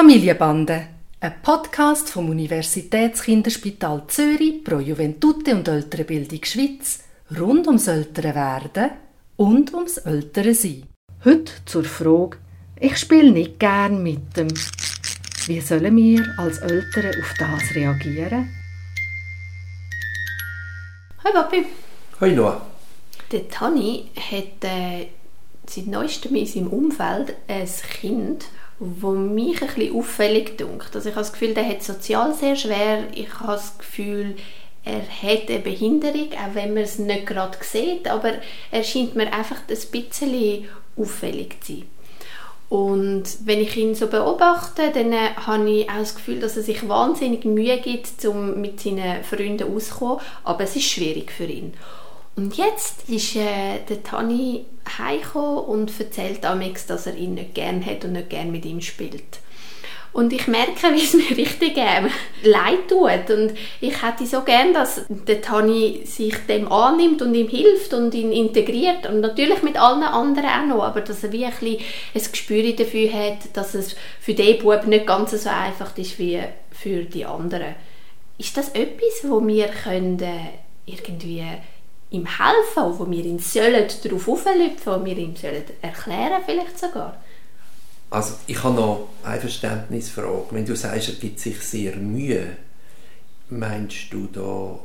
Familienbande, ein Podcast vom Universitätskinderspital Zürich pro Juventute und Ältere Bildung Schweiz rund ums ältere Werden und ums ältere Sein. Heute zur Frage, ich spiele nicht gern mit dem. Wie sollen wir als Eltern auf das reagieren? Hi Papi. Hoi Noah. Der Tani hat äh, seit neuestem in seinem Umfeld ein Kind, wo mich ein bisschen auffällig dunkt. Also ich habe das Gefühl, der hat sozial sehr schwer. Ich habe das Gefühl, er hat eine Behinderung, auch wenn man es nicht gerade sieht, aber er scheint mir einfach ein bisschen auffällig zu sein. Und wenn ich ihn so beobachte, dann äh, habe ich auch das Gefühl, dass er sich wahnsinnig Mühe gibt, um mit seinen Freunden auszukommen, aber es ist schwierig für ihn. Und jetzt ist äh, der Tani heimgekommen und erzählt amix, dass er ihn nicht gern hat und nicht gern mit ihm spielt. Und ich merke, wie es mir richtig äh, leid tut. Und ich hätte so gern, dass der Tani sich dem annimmt und ihm hilft und ihn integriert. Und natürlich mit allen anderen auch noch. Aber dass er wie ein, bisschen ein Gespür dafür hat, dass es für den Bub nicht ganz so einfach ist wie für die anderen. Ist das etwas, wo wir können, irgendwie ihm helfen, wo wir ihn sollen darauf auflüpfen, wo wir ihm sollen erklären vielleicht sogar? Also ich habe noch eine Verständnisfrage. Wenn du sagst, er gibt sich sehr Mühe, meinst du da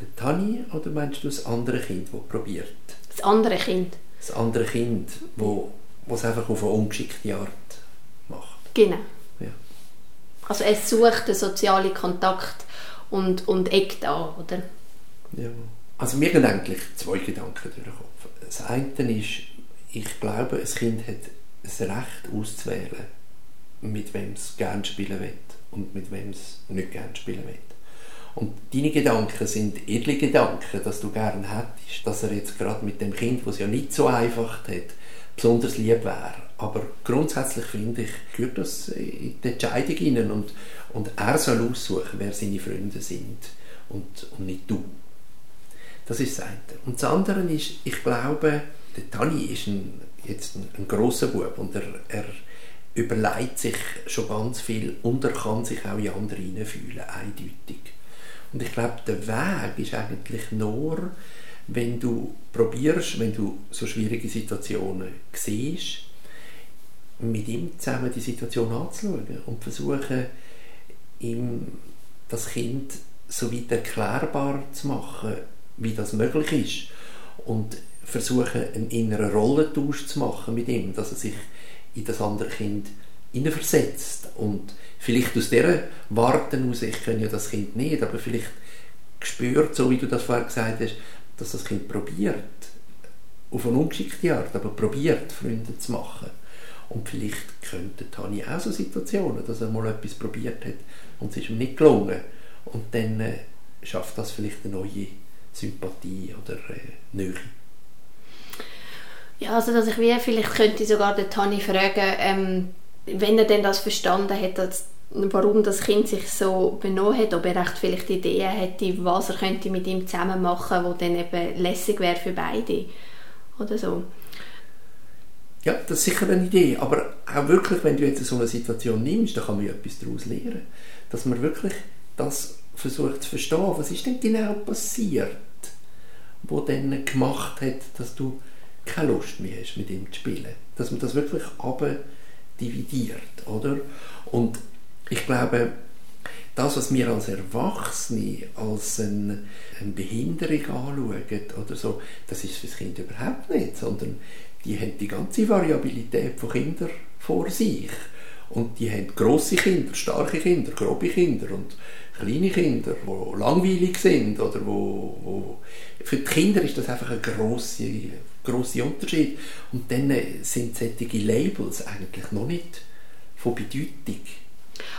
den Tani oder meinst du das andere Kind, das probiert? Das andere Kind. Das andere Kind, wo, es einfach auf eine ungeschickte Art macht. Genau. Ja. Also es sucht den sozialen Kontakt und, und eckt an, oder? Ja. Also mir gehen eigentlich zwei Gedanken durch den Kopf. Das eine ist, ich glaube, ein Kind hat das Recht auszuwählen, mit wem es gerne spielen will und mit wem es nicht gerne spielen will. Und deine Gedanken sind edle Gedanken, dass du gerne hättest, dass er jetzt gerade mit dem Kind, das es ja nicht so einfach hat, besonders lieb wäre. Aber grundsätzlich finde ich, gehört das in die Entscheidung hinein und, und er soll aussuchen, wer seine Freunde sind und, und nicht du. Das ist das eine. Und das andere ist, ich glaube, der Tani ist ein, jetzt ein, ein grosser Bub und er, er überlegt sich schon ganz viel und er kann sich auch in andere hineinfühlen, eindeutig. Und ich glaube, der Weg ist eigentlich nur, wenn du probierst, wenn du so schwierige Situationen siehst, mit ihm zusammen die Situation anzuschauen und versuchen, ihm das Kind so weit erklärbar zu machen, wie das möglich ist. Und versuchen, einen inneren Rollentausch zu machen mit ihm, dass er sich in das andere Kind versetzt und vielleicht aus dieser Warten aus, ich kenne ja das Kind nicht, aber vielleicht spürt, so wie du das vorher gesagt hast, dass das Kind probiert, auf eine ungeschickte Art, aber probiert, Freunde zu machen. Und vielleicht könnte Tani auch so Situationen, dass er mal etwas probiert hat und es ist ihm nicht gelungen. Und dann äh, schafft das vielleicht eine neue Sympathie oder äh, Nähe. Ja, also dass ich wie, vielleicht könnte ich sogar den Tani fragen, ähm, wenn er denn das verstanden hat, dass, warum das Kind sich so benommen hat, ob er echt vielleicht Ideen hätte, was er könnte mit ihm zusammen machen, wo dann eben lässig wäre für beide oder so. Ja, das ist sicher eine Idee, aber auch wirklich, wenn du jetzt so eine Situation nimmst, dann kann man ja etwas daraus lernen, dass man wirklich das versucht zu verstehen, was ist denn genau passiert, wo dann gemacht hat, dass du keine Lust mehr hast, mit ihm zu spielen. Dass man das wirklich dividiert, oder? Und ich glaube, das, was wir als Erwachsene als eine, eine Behinderung anschauen oder so, das ist für das Kind überhaupt nicht, sondern die haben die ganze Variabilität von Kindern vor sich. Und die haben grosse Kinder, starke Kinder, grobe Kinder und kleine Kinder, die langweilig sind oder wo, wo für die Kinder ist das einfach ein grosser grosse Unterschied. Und dann sind solche Labels eigentlich noch nicht von Bedeutung.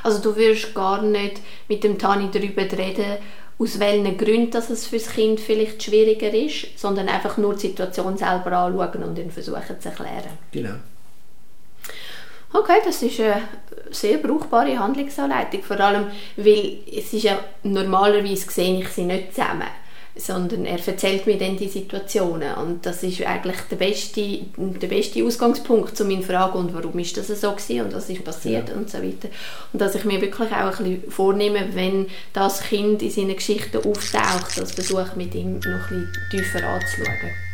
Also du würdest gar nicht mit dem Tani darüber reden, aus welchen Gründen dass es für das Kind vielleicht schwieriger ist, sondern einfach nur die Situation selber anschauen und dann versuchen zu erklären. Genau. Okay, das ist eine sehr brauchbare Handlungsanleitung, vor allem, weil es ist ja normalerweise sehe ich sie nicht zusammen. sondern er erzählt mir dann die Situationen und das ist eigentlich der beste, der beste Ausgangspunkt zu meinen Fragen und warum ist das so gewesen und was ist passiert ja. und so weiter. Und dass ich mir wirklich auch ein bisschen vornehme, wenn das Kind in seinen Geschichten auftaucht, das versuche mit ihm noch ein bisschen tiefer anzuschauen.